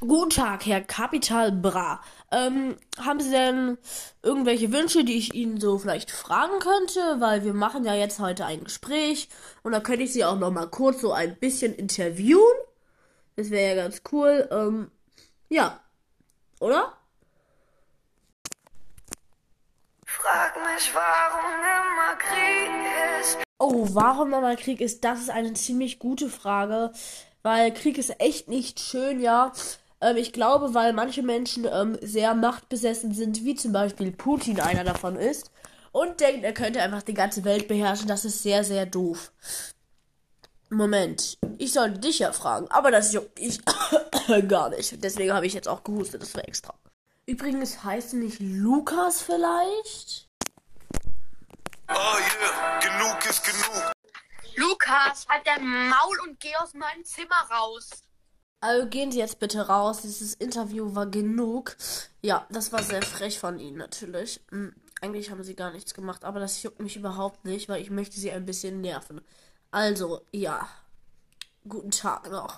Guten Tag, Herr Kapital Bra. Ähm, haben Sie denn irgendwelche Wünsche, die ich Ihnen so vielleicht fragen könnte? Weil wir machen ja jetzt heute ein Gespräch und da könnte ich Sie auch noch mal kurz so ein bisschen interviewen. Das wäre ja ganz cool. Ähm, ja, oder? Frag mich, warum immer Krieg ist. Oh, warum immer Krieg ist, das ist eine ziemlich gute Frage, weil Krieg ist echt nicht schön, ja. Ähm, ich glaube, weil manche Menschen ähm, sehr machtbesessen sind, wie zum Beispiel Putin einer davon ist, und denkt, er könnte einfach die ganze Welt beherrschen. Das ist sehr, sehr doof. Moment, ich sollte dich ja fragen, aber das juckt ich gar nicht. Deswegen habe ich jetzt auch gehustet, das war extra. Übrigens heißt du nicht Lukas vielleicht? Oh yeah, genug ist genug. Lukas, halt dein Maul und geh aus meinem Zimmer raus. Also gehen Sie jetzt bitte raus. Dieses Interview war genug. Ja, das war sehr frech von Ihnen natürlich. Hm, eigentlich haben Sie gar nichts gemacht, aber das juckt mich überhaupt nicht, weil ich möchte Sie ein bisschen nerven. Also, ja. Guten Tag noch.